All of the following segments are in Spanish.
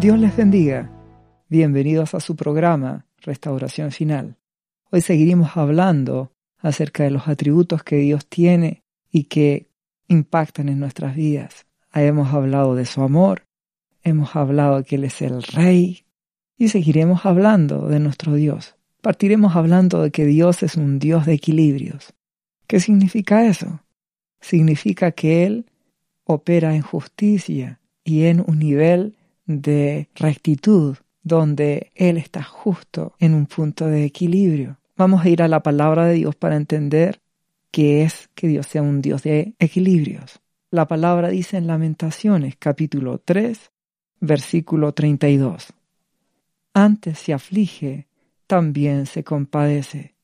Dios les bendiga. Bienvenidos a su programa Restauración Final. Hoy seguiremos hablando acerca de los atributos que Dios tiene y que impactan en nuestras vidas. Hemos hablado de su amor, hemos hablado que Él es el Rey y seguiremos hablando de nuestro Dios. Partiremos hablando de que Dios es un Dios de equilibrios. ¿Qué significa eso? Significa que Él opera en justicia y en un nivel de rectitud donde Él está justo en un punto de equilibrio. Vamos a ir a la palabra de Dios para entender qué es que Dios sea un Dios de equilibrios. La palabra dice en Lamentaciones capítulo 3, versículo 32. Antes se aflige, también se compadece,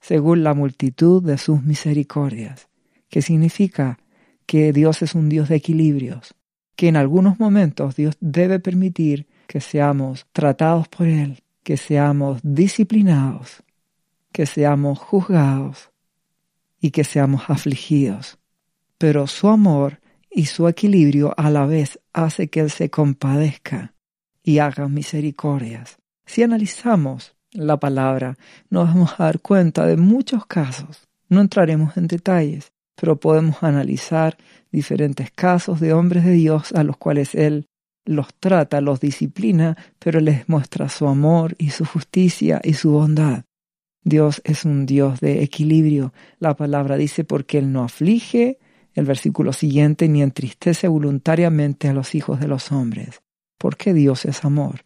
según la multitud de sus misericordias, que significa que Dios es un Dios de equilibrios, que en algunos momentos Dios debe permitir que seamos tratados por Él, que seamos disciplinados, que seamos juzgados y que seamos afligidos. Pero su amor y su equilibrio a la vez hace que Él se compadezca y haga misericordias. Si analizamos la palabra, nos vamos a dar cuenta de muchos casos. No entraremos en detalles, pero podemos analizar diferentes casos de hombres de Dios a los cuales Él los trata, los disciplina, pero les muestra su amor y su justicia y su bondad. Dios es un Dios de equilibrio. La palabra dice porque Él no aflige, el versículo siguiente, ni entristece voluntariamente a los hijos de los hombres, porque Dios es amor.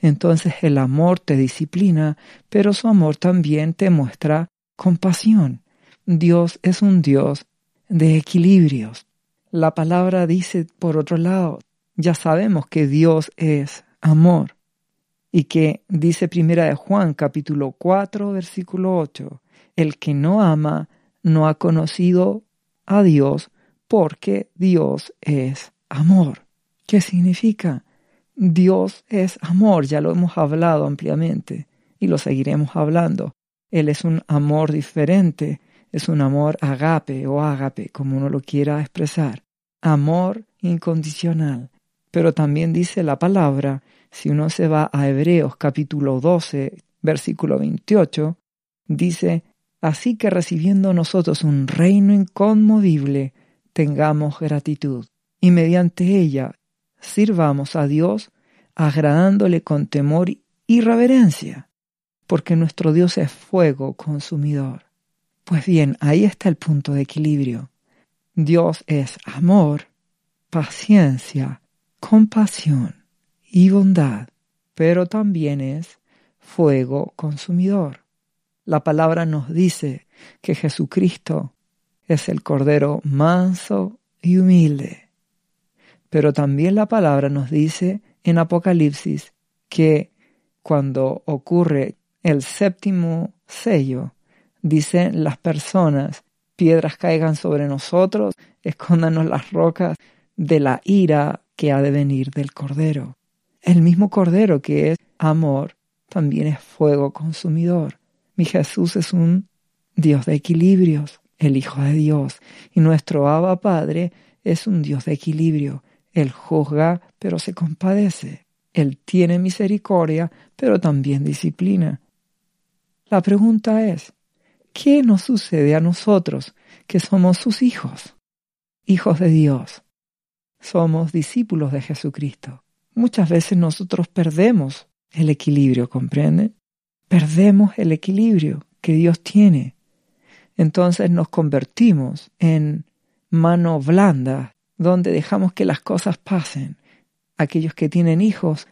Entonces el amor te disciplina, pero su amor también te muestra compasión. Dios es un Dios de equilibrios. La palabra dice, por otro lado, ya sabemos que Dios es amor y que dice primera de Juan capítulo 4 versículo 8, el que no ama no ha conocido a Dios porque Dios es amor. ¿Qué significa? Dios es amor, ya lo hemos hablado ampliamente y lo seguiremos hablando. Él es un amor diferente, es un amor agape o ágape, como uno lo quiera expresar. Amor incondicional. Pero también dice la palabra, si uno se va a Hebreos capítulo 12, versículo 28, dice, Así que recibiendo nosotros un reino inconmovible, tengamos gratitud, y mediante ella sirvamos a Dios agradándole con temor y reverencia, porque nuestro Dios es fuego consumidor. Pues bien, ahí está el punto de equilibrio. Dios es amor, paciencia, compasión y bondad, pero también es fuego consumidor. La palabra nos dice que Jesucristo es el Cordero manso y humilde. Pero también la palabra nos dice en Apocalipsis que cuando ocurre el séptimo sello, dicen las personas, piedras caigan sobre nosotros, escóndanos las rocas de la ira que ha de venir del Cordero. El mismo Cordero que es amor, también es fuego consumidor. Mi Jesús es un Dios de equilibrios, el Hijo de Dios, y nuestro Abba Padre es un Dios de equilibrio. Él juzga, pero se compadece. Él tiene misericordia, pero también disciplina. La pregunta es, ¿qué nos sucede a nosotros que somos sus hijos? Hijos de Dios. Somos discípulos de Jesucristo. Muchas veces nosotros perdemos el equilibrio, ¿comprende? perdemos el equilibrio que Dios tiene. Entonces nos convertimos en mano blanda, donde dejamos que las cosas pasen. Aquellos que tienen hijos,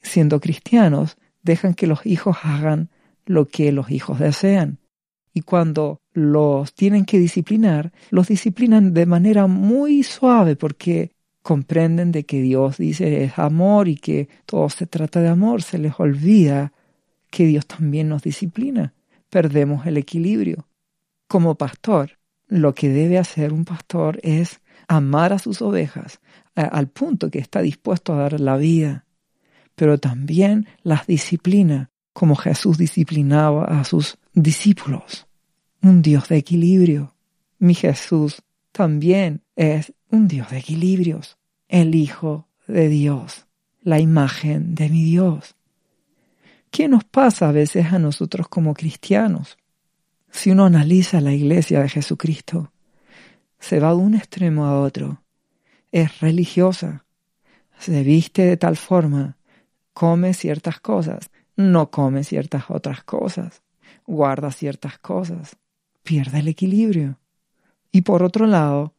siendo cristianos, dejan que los hijos hagan lo que los hijos desean. Y cuando los tienen que disciplinar, los disciplinan de manera muy suave porque comprenden de que Dios dice es amor y que todo se trata de amor, se les olvida que Dios también nos disciplina. Perdemos el equilibrio. Como pastor, lo que debe hacer un pastor es amar a sus ovejas al punto que está dispuesto a dar la vida, pero también las disciplina como Jesús disciplinaba a sus discípulos. Un Dios de equilibrio. Mi Jesús también es un Dios de equilibrios, el Hijo de Dios. la imagen de mi Dios. ¿Qué nos pasa a veces a nosotros como cristianos? Si uno analiza la iglesia de Jesucristo, se va de un extremo a otro. Es religiosa, se viste de tal forma, come ciertas cosas, no come ciertas otras cosas, guarda ciertas cosas, pierde el equilibrio. Y por otro lado,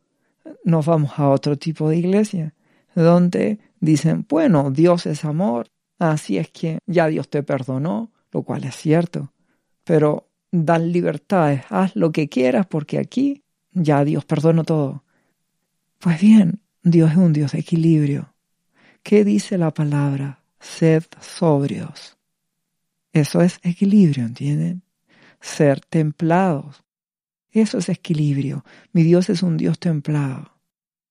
nos vamos a otro tipo de iglesia, donde dicen, bueno, Dios es amor, así es que ya Dios te perdonó, lo cual es cierto, pero dan libertades, haz lo que quieras porque aquí ya Dios perdonó todo. Pues bien, Dios es un Dios de equilibrio. ¿Qué dice la palabra? Sed sobrios. Eso es equilibrio, ¿entienden? Ser templados. Eso es equilibrio. Mi Dios es un Dios templado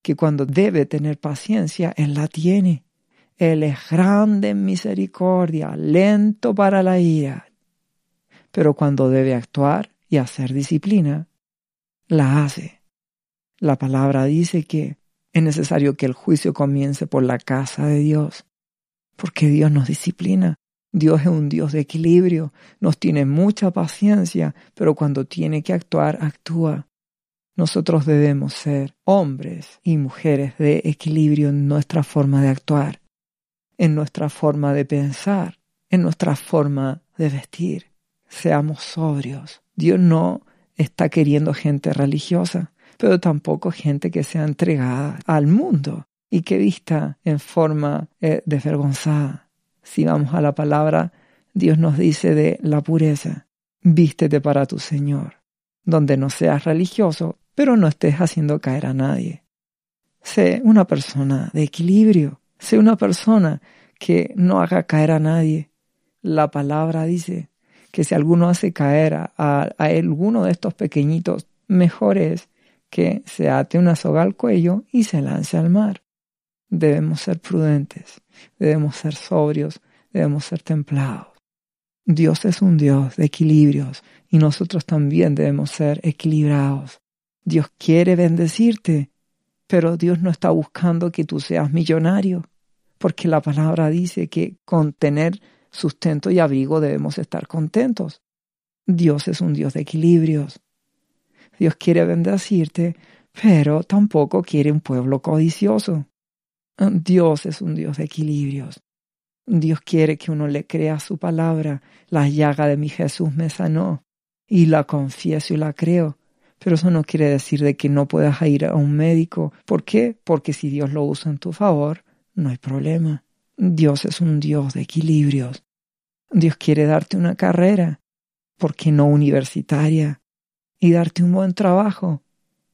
que cuando debe tener paciencia, Él la tiene. Él es grande en misericordia, lento para la ira. Pero cuando debe actuar y hacer disciplina, la hace. La palabra dice que es necesario que el juicio comience por la casa de Dios, porque Dios nos disciplina. Dios es un Dios de equilibrio, nos tiene mucha paciencia, pero cuando tiene que actuar, actúa. Nosotros debemos ser hombres y mujeres de equilibrio en nuestra forma de actuar, en nuestra forma de pensar, en nuestra forma de vestir. Seamos sobrios. Dios no está queriendo gente religiosa, pero tampoco gente que sea entregada al mundo y que vista en forma eh, desvergonzada. Si vamos a la palabra, Dios nos dice de la pureza, vístete para tu Señor, donde no seas religioso, pero no estés haciendo caer a nadie. Sé una persona de equilibrio, sé una persona que no haga caer a nadie. La palabra dice que si alguno hace caer a, alguno de estos pequeñitos, mejor es que se ate una soga al cuello y se lance al mar. Debemos ser prudentes, debemos ser sobrios, debemos ser templados. Dios es un Dios de equilibrios y nosotros también debemos ser equilibrados. Dios quiere bendecirte, pero Dios no está buscando que tú seas millonario, porque la palabra dice que con tener sustento y abrigo debemos estar contentos. Dios es un Dios de equilibrios. Dios quiere bendecirte, pero tampoco quiere un pueblo codicioso. Dios es un Dios de equilibrios. Dios quiere que uno le crea su palabra. La llaga de mi Jesús me sanó. Y la confieso y la creo. Pero eso no quiere decir de que no puedas ir a un médico. ¿Por qué? Porque si Dios lo usa en tu favor, no hay problema. Dios es un Dios de equilibrios. Dios quiere darte una carrera, ¿por qué no universitaria? Y darte un buen trabajo,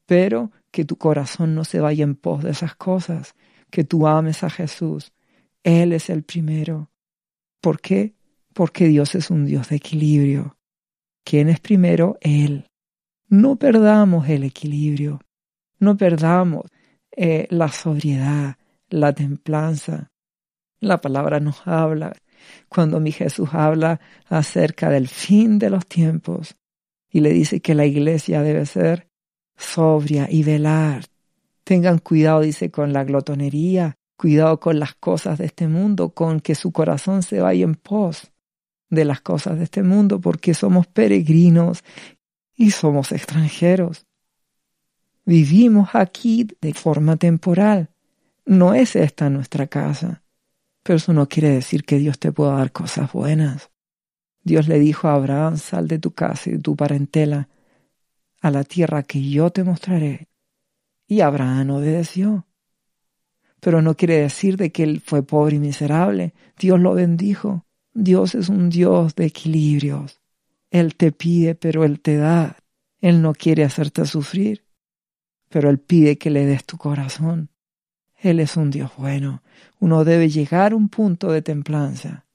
pero que tu corazón no se vaya en pos de esas cosas, que tú ames a Jesús. Él es el primero. ¿Por qué? Porque Dios es un Dios de equilibrio. ¿Quién es primero? Él. No perdamos el equilibrio, no perdamos eh, la sobriedad, la templanza. La palabra nos habla cuando mi Jesús habla acerca del fin de los tiempos y le dice que la iglesia debe ser sobria y velar. Tengan cuidado, dice, con la glotonería, cuidado con las cosas de este mundo, con que su corazón se vaya en pos de las cosas de este mundo, porque somos peregrinos y somos extranjeros. Vivimos aquí de forma temporal. No es esta nuestra casa. Pero eso no quiere decir que Dios te pueda dar cosas buenas. Dios le dijo a Abraham, sal de tu casa y de tu parentela a la tierra que yo te mostraré. Y Abraham obedeció. Pero no quiere decir de que él fue pobre y miserable. Dios lo bendijo. Dios es un Dios de equilibrios. Él te pide, pero Él te da. Él no quiere hacerte sufrir, pero Él pide que le des tu corazón. Él es un Dios bueno. Uno debe llegar a un punto de templanza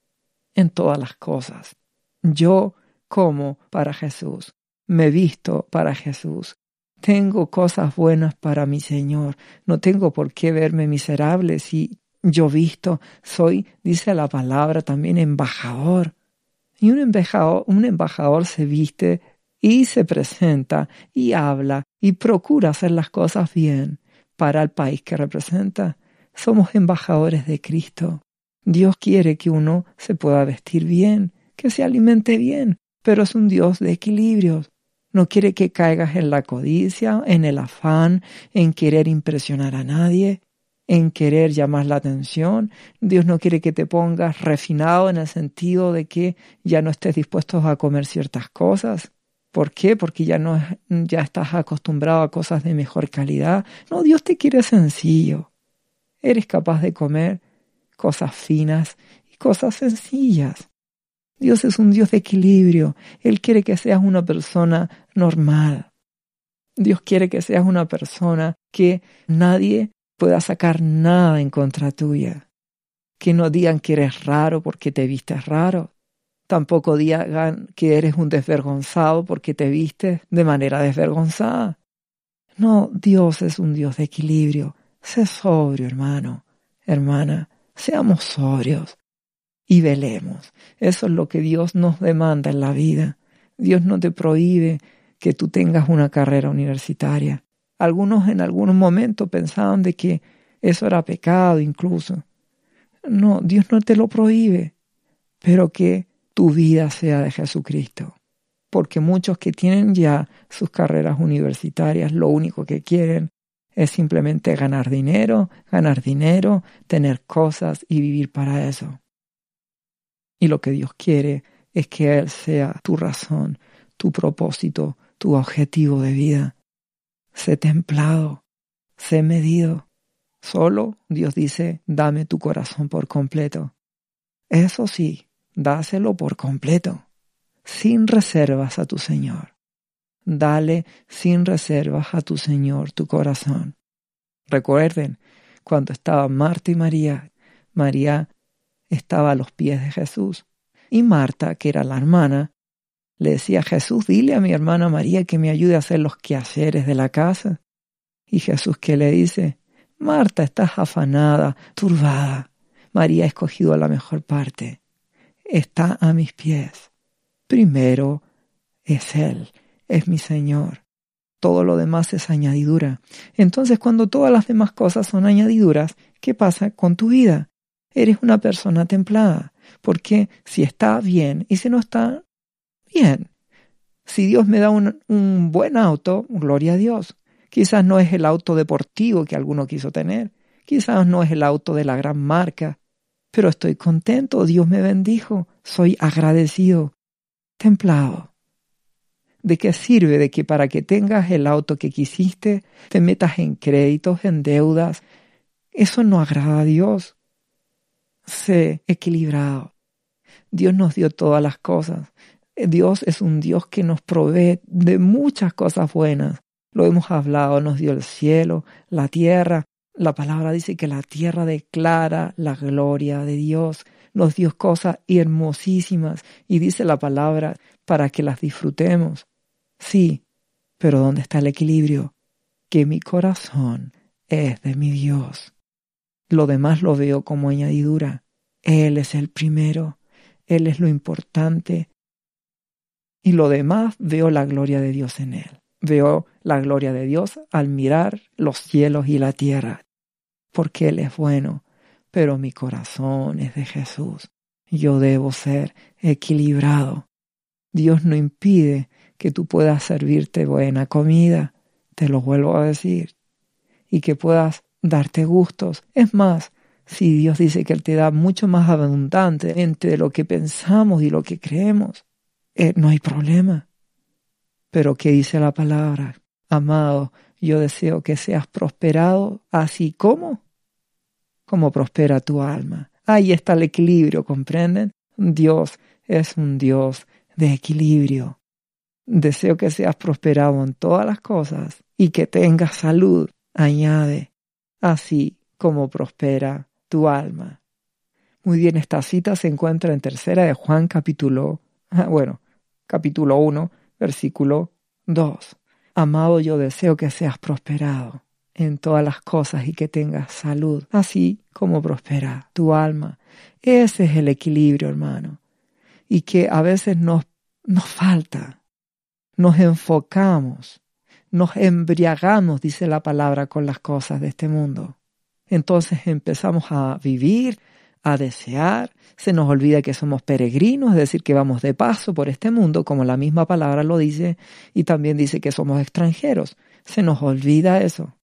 en todas las cosas. Yo como para Jesús, me visto para Jesús. Tengo cosas buenas para mi Señor. No tengo por qué verme miserable si yo visto, soy, dice la palabra, también embajador y un embajador, un embajador se viste y se presenta y habla y procura hacer las cosas bien para el país que representa. Somos embajadores de Cristo. Dios quiere que uno se pueda vestir bien, que se alimente bien, pero es un Dios de equilibrios. No quiere que caigas en la codicia, en el afán, en querer impresionar a nadie, en querer llamar la atención. Dios no quiere que te pongas refinado en el sentido de que ya no estés dispuesto a comer ciertas cosas. ¿Por qué? Porque ya no ya estás acostumbrado a cosas de mejor calidad. No, Dios te quiere sencillo. Eres capaz de comer cosas finas y cosas sencillas. Dios es un Dios de equilibrio. Él quiere que seas una persona normal. Dios quiere que seas una persona que nadie pueda sacar nada en contra tuya. Que no digan que eres raro porque te vistes raro. Tampoco digan que eres un desvergonzado porque te vistes de manera desvergonzada. No, Dios es un Dios de equilibrio. Sé sobrio, hermano, hermana. Seamos sobrios y velemos. Eso es lo que Dios nos demanda en la vida. Dios no te prohíbe que tú tengas una carrera universitaria. Algunos en algunos momentos pensaban de que eso era pecado incluso. No, Dios no te lo prohíbe, pero que tu vida sea de Jesucristo. Porque muchos que tienen ya sus carreras universitarias, lo único que quieren es simplemente ganar dinero, ganar dinero, tener cosas y vivir para eso. Y lo que Dios quiere es que Él sea tu razón, tu propósito, tu objetivo de vida. Sé templado, sé medido. Solo Dios dice, dame tu corazón por completo. Eso sí, dáselo por completo, sin reservas a tu Señor. Dale sin reservas a tu Señor tu corazón. Recuerden, cuando estaban Marta y María, María estaba a los pies de Jesús. Y Marta, que era la hermana, le decía Jesús, dile a mi hermana María que me ayude a hacer los quehaceres de la casa. Y Jesús que le dice, Marta, estás afanada, turbada. María ha escogido la mejor parte está a mis pies. Primero es Él, es mi Señor. Todo lo demás es añadidura. Entonces, cuando todas las demás cosas son añadiduras, ¿qué pasa con tu vida? Eres una persona templada, porque si está bien y si no está bien. Si Dios me da un, un buen auto, gloria a Dios. Quizás no es el auto deportivo que alguno quiso tener, quizás no es el auto de la gran marca, pero estoy contento, Dios me bendijo, soy agradecido, templado. ¿De qué sirve de que para que tengas el auto que quisiste te metas en créditos, en deudas? Eso no agrada a Dios. Sé equilibrado. Dios nos dio todas las cosas. Dios es un Dios que nos provee de muchas cosas buenas. Lo hemos hablado, nos dio el cielo, la tierra, la palabra dice que la tierra declara la gloria de Dios, nos dio cosas hermosísimas y dice la palabra para que las disfrutemos. Sí, pero ¿dónde está el equilibrio? Que mi corazón es de mi Dios. Lo demás lo veo como añadidura. Él es el primero, Él es lo importante. Y lo demás veo la gloria de Dios en Él. Veo la gloria de Dios al mirar los cielos y la tierra porque Él es bueno, pero mi corazón es de Jesús. Yo debo ser equilibrado. Dios no impide que tú puedas servirte buena comida, te lo vuelvo a decir, y que puedas darte gustos. Es más, si Dios dice que Él te da mucho más abundante entre lo que pensamos y lo que creemos, eh, no hay problema. Pero ¿qué dice la palabra? Amado, yo deseo que seas prosperado así como cómo prospera tu alma. Ahí está el equilibrio, ¿comprenden? Dios es un Dios de equilibrio. Deseo que seas prosperado en todas las cosas y que tengas salud, añade, así como prospera tu alma. Muy bien, esta cita se encuentra en tercera de Juan capítulo, ah, bueno, capítulo 1, versículo 2. Amado, yo deseo que seas prosperado en todas las cosas y que tengas salud, así como prospera tu alma. Ese es el equilibrio, hermano, y que a veces nos, nos falta. Nos enfocamos, nos embriagamos, dice la palabra, con las cosas de este mundo. Entonces empezamos a vivir, a desear, se nos olvida que somos peregrinos, es decir, que vamos de paso por este mundo, como la misma palabra lo dice, y también dice que somos extranjeros. Se nos olvida eso.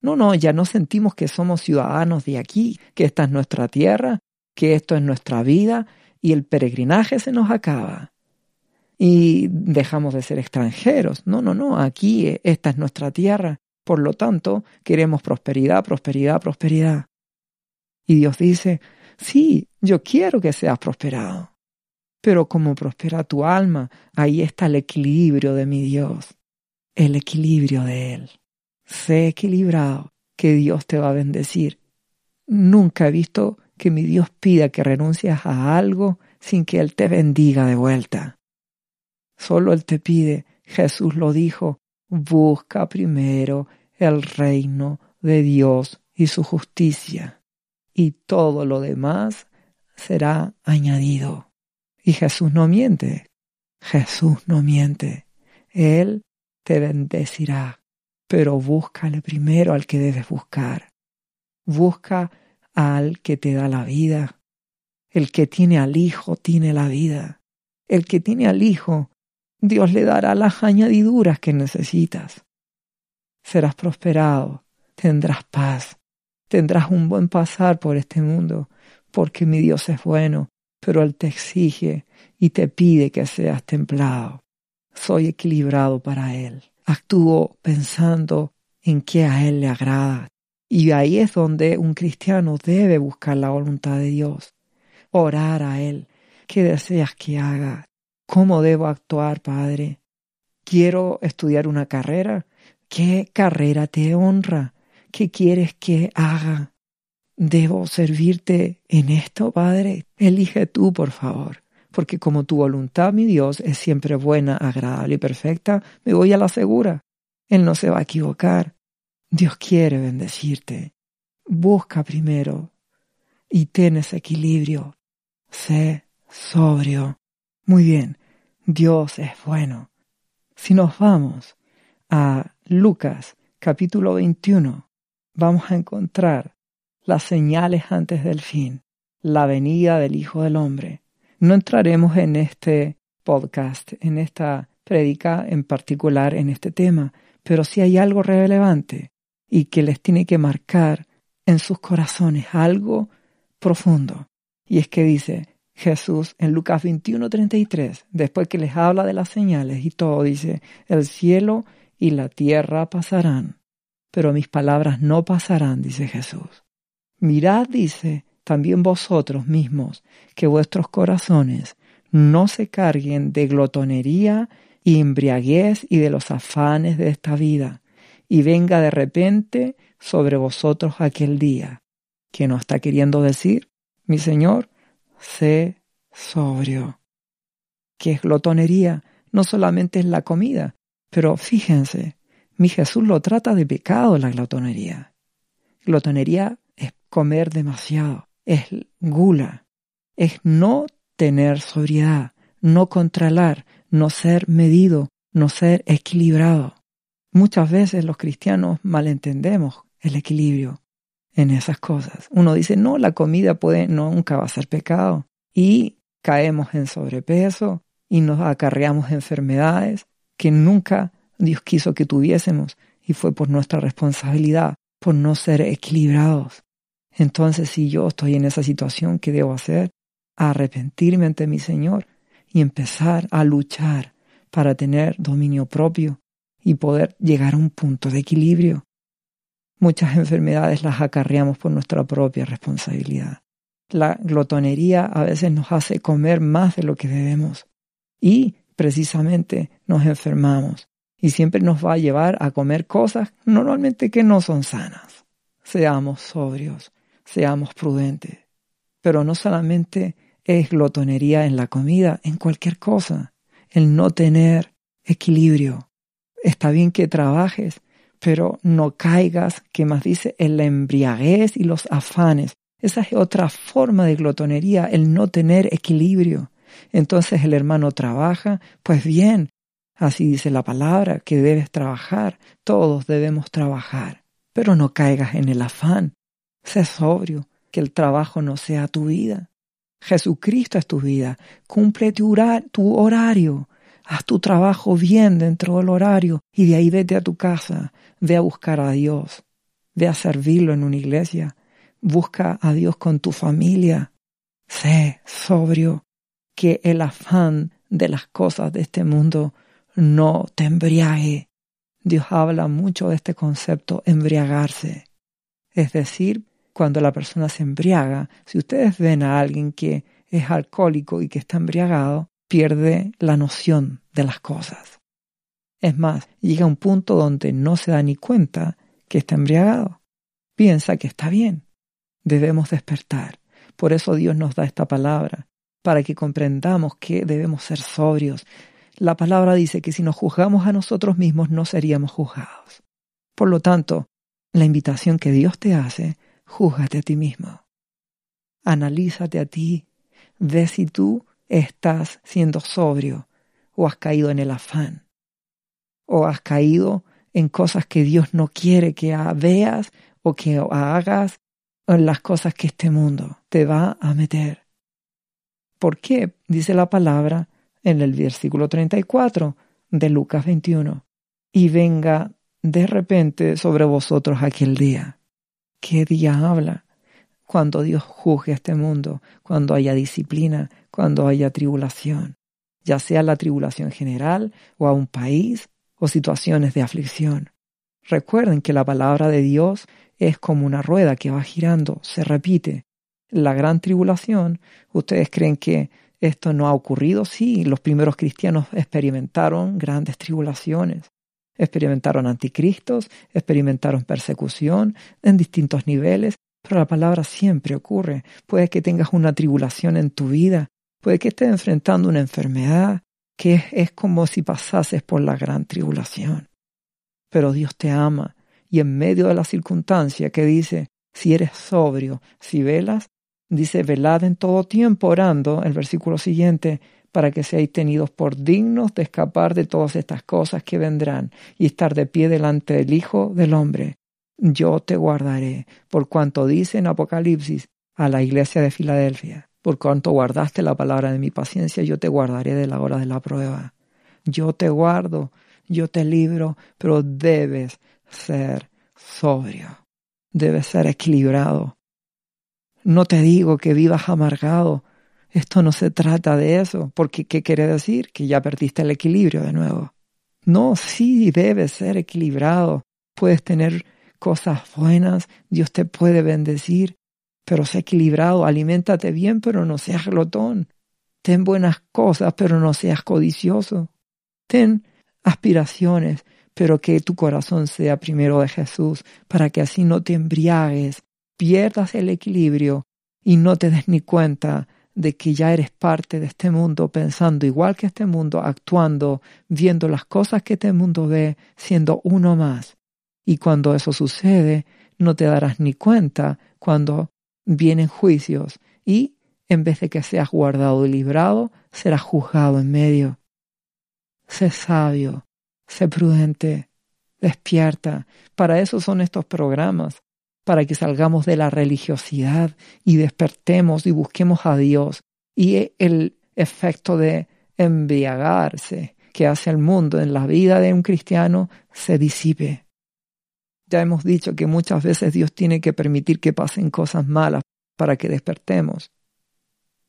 No, no, ya no sentimos que somos ciudadanos de aquí, que esta es nuestra tierra, que esto es nuestra vida, y el peregrinaje se nos acaba. Y dejamos de ser extranjeros. No, no, no, aquí esta es nuestra tierra. Por lo tanto, queremos prosperidad, prosperidad, prosperidad. Y Dios dice, sí, yo quiero que seas prosperado. Pero como prospera tu alma, ahí está el equilibrio de mi Dios, el equilibrio de Él. Sé equilibrado, que Dios te va a bendecir. Nunca he visto que mi Dios pida que renuncies a algo sin que Él te bendiga de vuelta. Solo Él te pide, Jesús lo dijo, busca primero el reino de Dios y su justicia y todo lo demás será añadido. Y Jesús no miente. Jesús no miente. Él te bendecirá, pero búscale primero al que debes buscar. Busca al que te da la vida. El que tiene al Hijo tiene la vida. El que tiene al Hijo, Dios le dará las añadiduras que necesitas. Serás prosperado, tendrás paz, tendrás un buen pasar por este mundo, porque mi Dios es bueno, pero Él te exige y te pide que seas templado. Soy equilibrado para Él. Actúo pensando en qué a Él le agrada. Y ahí es donde un cristiano debe buscar la voluntad de Dios, orar a Él. ¿Qué deseas que haga? ¿Cómo debo actuar, Padre? ¿Quiero estudiar una carrera? ¿Qué carrera te honra? ¿Qué quieres que haga? ¿Debo servirte en esto, Padre? Elige tú, por favor, porque como tu voluntad, mi Dios, es siempre buena, agradable y perfecta, me voy a la segura. Él no se va a equivocar. Dios quiere bendecirte. Busca primero y ten ese equilibrio. Sé sobrio. Muy bien, Dios es bueno. Si nos vamos a Lucas capítulo 21, vamos a encontrar las señales antes del fin, la venida del Hijo del Hombre. No entraremos en este podcast, en esta prédica en particular, en este tema, pero sí hay algo relevante y que les tiene que marcar en sus corazones algo profundo. Y es que dice Jesús en Lucas 21:33, después que les habla de las señales y todo, dice, el cielo y la tierra pasarán, pero mis palabras no pasarán, dice Jesús. Mirad, dice, también vosotros mismos, que vuestros corazones no se carguen de glotonería y embriaguez y de los afanes de esta vida, y venga de repente sobre vosotros aquel día. que nos está queriendo decir? Mi Señor, sé sobrio. ¿Qué es glotonería? No solamente es la comida, pero fíjense, mi Jesús lo trata de pecado la glotonería. Glotonería es comer demasiado, es gula, es no tener sobriedad, no controlar, no ser medido, no ser equilibrado. Muchas veces los cristianos malentendemos el equilibrio en esas cosas. Uno dice, no, la comida puede, nunca va a ser pecado. Y caemos en sobrepeso y nos acarreamos enfermedades que nunca Dios quiso que tuviésemos y fue por nuestra responsabilidad, por no ser equilibrados. Entonces, si yo estoy en esa situación, ¿qué debo hacer? Arrepentirme ante mi Señor y empezar a luchar para tener dominio propio y poder llegar a un punto de equilibrio. Muchas enfermedades las acarreamos por nuestra propia responsabilidad. La glotonería a veces nos hace comer más de lo que debemos y precisamente nos enfermamos y siempre nos va a llevar a comer cosas normalmente que no son sanas. Seamos sobrios, seamos prudentes. Pero no solamente es glotonería en la comida, en cualquier cosa, el no tener equilibrio. Está bien que trabajes, pero no caigas, que más dice, en la embriaguez y los afanes. Esa es otra forma de glotonería, el no tener equilibrio. Entonces el hermano trabaja, pues bien, Así dice la palabra, que debes trabajar, todos debemos trabajar, pero no caigas en el afán, sé sobrio, que el trabajo no sea tu vida. Jesucristo es tu vida. Cumple tu, horario. Haz tu trabajo bien dentro del horario y de ahí vete a tu casa. Ve a buscar a Dios. Ve a servirlo en una iglesia. Busca a Dios con tu familia. Sé sobrio. Que el afán de las cosas de este mundo no te embriague. Dios habla mucho de este concepto embriagarse. Es decir, cuando la persona se embriaga, si ustedes ven a alguien que es alcohólico y que está embriagado, pierde la noción de las cosas. Es más, llega a un punto donde no se da ni cuenta que está embriagado. Piensa que está bien. Debemos despertar. Por eso Dios nos da esta palabra, para que comprendamos que debemos ser sobrios. La palabra dice que si nos juzgamos a nosotros mismos no seríamos juzgados. Por lo tanto, la invitación que Dios te hace júzgate a ti mismo. Analízate a ti. Ve si tú estás siendo sobrio o has caído en el afán o has caído en cosas que Dios no quiere que veas o que hagas en las cosas que este mundo te va a meter. ¿Por qué? Dice la palabra en el versículo 34 de Lucas 21. Y venga de repente sobre vosotros aquel día ¿Qué día? Cuando Dios juzgue este mundo, cuando haya disciplina, cuando haya tribulación, ya sea la tribulación general o a un país o situaciones de aflicción. Recuerden que la palabra de Dios es como una rueda que va girando, se repite. La gran tribulación, ¿ustedes creen que esto no ha ocurrido? Sí, los primeros cristianos experimentaron grandes tribulaciones experimentaron anticristos, experimentaron persecución en distintos niveles, la palabra siempre ocurre. Puede que tengas una tribulación en tu vida, puede que estés enfrentando una enfermedad, que es, como si pasases por la gran tribulación. Pero Dios te ama y en medio de la circunstancia que dice, si eres sobrio, si velas, dice, velad en todo tiempo orando, el versículo siguiente, para que seáis tenidos por dignos de escapar de todas estas cosas que vendrán y estar de pie delante del Hijo del Hombre. Yo te guardaré, por cuanto dice en Apocalipsis a la iglesia de Filadelfia, por cuanto guardaste la palabra de mi paciencia, yo te guardaré de la hora de la prueba. Yo te guardo, yo te libro, pero debes ser sobrio, debes ser equilibrado. No te digo que vivas amargado, esto no se trata de eso, porque ¿qué quiere decir? Que ya perdiste el equilibrio de nuevo. No, sí debes ser equilibrado. Puedes tener cosas buenas, Dios te puede bendecir, pero sé equilibrado, aliméntate bien, pero no seas glotón. Ten buenas cosas, pero no seas codicioso. Ten aspiraciones, pero que tu corazón sea primero de Jesús, para que así no te embriagues, pierdas el equilibrio y no te des ni cuenta de que ya eres parte de este mundo, pensando igual que este mundo, actuando, viendo las cosas que este mundo ve, siendo uno más. Y cuando eso sucede, no te darás ni cuenta cuando vienen juicios y, en vez de que seas guardado y librado, serás juzgado en medio. Sé sabio, sé prudente, despierta. Para eso son estos programas, para que salgamos de la religiosidad y despertemos y busquemos a Dios. Y el efecto de embriagarse que hace el mundo en la vida de un cristiano se disipe. Ya hemos dicho que muchas veces Dios tiene que permitir que pasen cosas malas para que despertemos.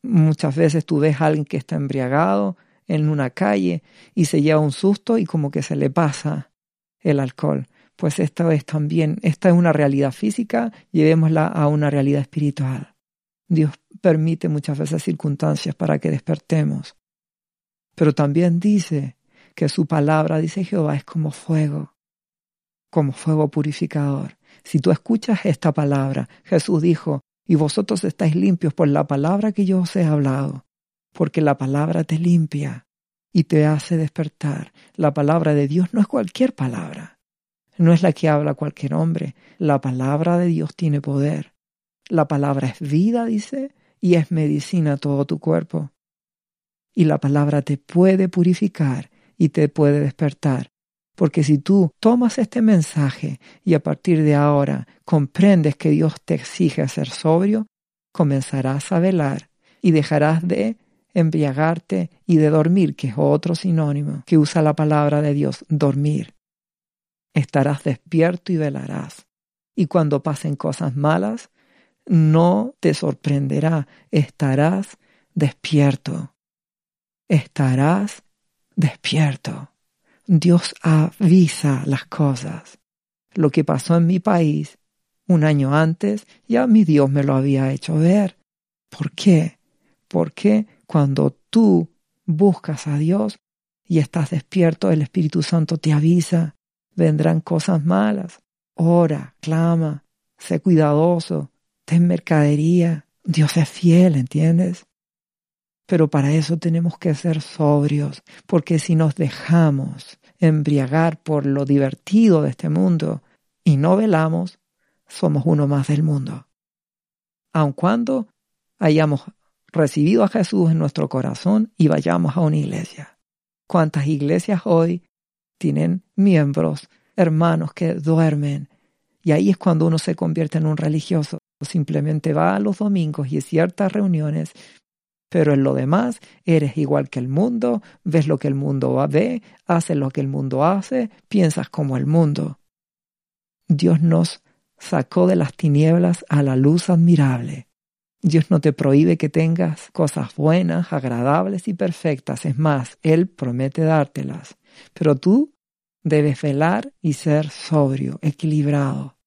Muchas veces tú ves a alguien que está embriagado en una calle y se lleva un susto y como que se le pasa el alcohol pues esta es también, esta es una realidad física, llevémosla a una realidad espiritual. Dios permite muchas veces circunstancias para que despertemos. Pero también dice que su palabra, dice Jehová, es como fuego, como fuego purificador. Si tú escuchas esta palabra, Jesús dijo, y vosotros estáis limpios por la palabra que yo os he hablado, porque la palabra te limpia y te hace despertar. La palabra de Dios no es cualquier palabra no es la que habla cualquier hombre. La palabra de Dios tiene poder. La palabra es vida, dice, y es medicina a todo tu cuerpo. Y la palabra te puede purificar y te puede despertar. Porque si tú tomas este mensaje y a partir de ahora comprendes que Dios te exige ser sobrio, comenzarás a velar y dejarás de embriagarte y de dormir, que es otro sinónimo que usa la palabra de Dios, dormir. Estarás despierto y velarás. Y cuando pasen cosas malas, no te sorprenderá, estarás despierto. Estarás despierto. Dios avisa las cosas. Lo que pasó en mi país un año antes, ya mi Dios me lo había hecho ver. ¿Por qué? Porque cuando tú buscas a Dios y estás despierto, el Espíritu Santo te avisa, vendrán cosas malas. Ora, clama, sé cuidadoso, ten mercadería. Dios es fiel, ¿entiendes? Pero para eso tenemos que ser sobrios, porque si nos dejamos embriagar por lo divertido de este mundo y no velamos, somos uno más del mundo. Aun cuando hayamos recibido a Jesús en nuestro corazón y vayamos a una iglesia. ¿Cuántas iglesias hoy tienen miembros, hermanos que duermen? Y ahí es cuando uno se convierte en un religioso. Simplemente va a los domingos y ciertas reuniones, pero en lo demás eres igual que el mundo, ves lo que el mundo ve, haces lo que el mundo hace, piensas como el mundo. Dios nos sacó de las tinieblas a la luz admirable. Dios no te prohíbe que tengas cosas buenas, agradables y perfectas. Es más, Él promete dártelas. Pero tú debes velar y ser sobrio, equilibrado.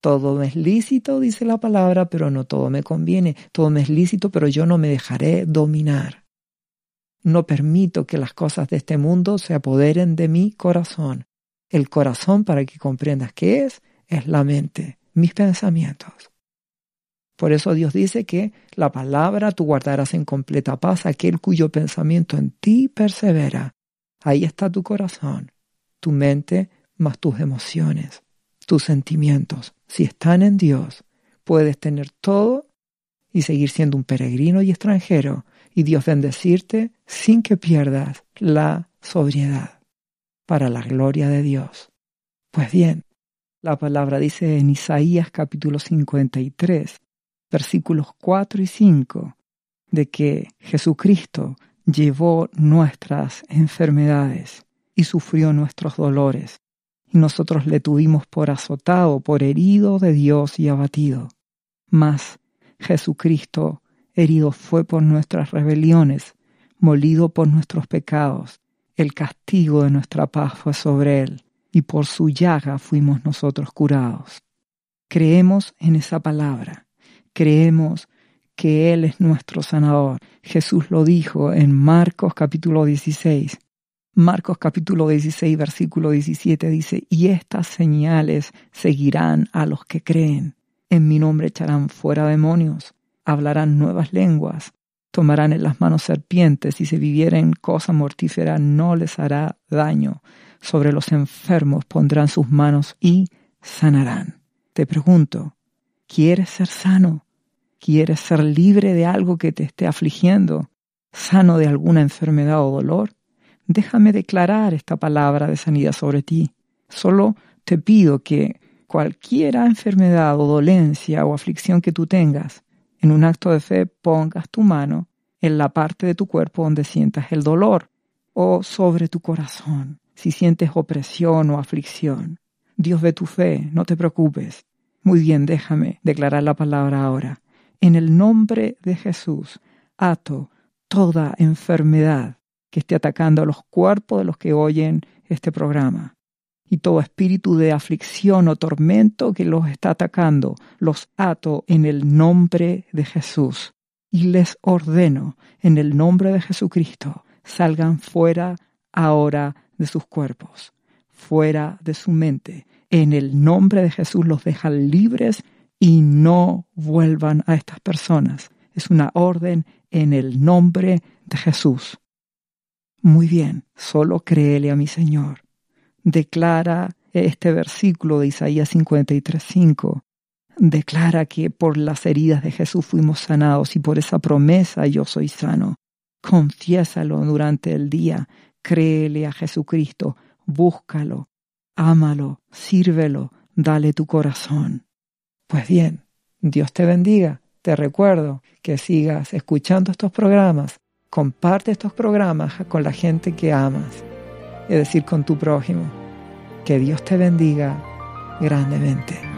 Todo me es lícito, dice la palabra, pero no todo me conviene. Todo me es lícito, pero yo no me dejaré dominar. No permito que las cosas de este mundo se apoderen de mi corazón. El corazón, para que comprendas qué es, es la mente, mis pensamientos. Por eso Dios dice que la palabra tú guardarás en completa paz aquel cuyo pensamiento en ti persevera. Ahí está tu corazón, tu mente más tus emociones, tus sentimientos. Si están en Dios, puedes tener todo y seguir siendo un peregrino y extranjero y Dios bendecirte sin que pierdas la sobriedad para la gloria de Dios. Pues bien, la palabra dice en Isaías capítulo 53, versículos 4 y 5, de que Jesucristo llevó nuestras enfermedades y sufrió nuestros dolores, y nosotros le tuvimos por azotado, por herido de Dios y abatido. Mas Jesucristo herido fue por nuestras rebeliones, molido por nuestros pecados, el castigo de nuestra paz fue sobre él y por su llaga fuimos nosotros curados. Creemos en esa palabra, creemos que Él es nuestro sanador. Jesús lo dijo en Marcos capítulo 16. Marcos capítulo 16 versículo 17 dice, y estas señales seguirán a los que creen. En mi nombre echarán fuera demonios, hablarán nuevas lenguas, tomarán en las manos serpientes y si vivieren cosa mortífera no les hará daño sobre los enfermos pondrán sus manos y sanarán. Te pregunto, ¿quieres ser sano? ¿Quieres ser libre de algo que te esté afligiendo? ¿Sano de alguna enfermedad o dolor? Déjame declarar esta palabra de sanidad sobre ti. Solo te pido que cualquier enfermedad o dolencia o aflicción que tú tengas, en un acto de fe pongas tu mano en la parte de tu cuerpo donde sientas el dolor o sobre tu corazón si sientes opresión o aflicción. Dios ve tu fe, no te preocupes. Muy bien, déjame declarar la palabra ahora. En el nombre de Jesús, ato toda enfermedad que esté atacando a los cuerpos de los que oyen este programa. Y todo espíritu de aflicción o tormento que los está atacando, los ato en el nombre de Jesús. Y les ordeno, en el nombre de Jesucristo, salgan fuera ahora de sus cuerpos, fuera de su mente. En el nombre de Jesús los deja libres y no vuelvan a estas personas. Es una orden en el nombre de Jesús. Muy bien, solo créele a mi Señor. Declara este versículo de Isaías 53.5. Declara que por las heridas de Jesús fuimos sanados y por esa promesa yo soy sano. Confiésalo durante el día Créele a Jesucristo, búscalo, ámalo, sírvelo, dale tu corazón. Pues bien, Dios te bendiga Te recuerdo que sigas escuchando estos programas, comparte estos programas con la gente que amas, es decir, con tu prójimo. Que Dios te bendiga grandemente.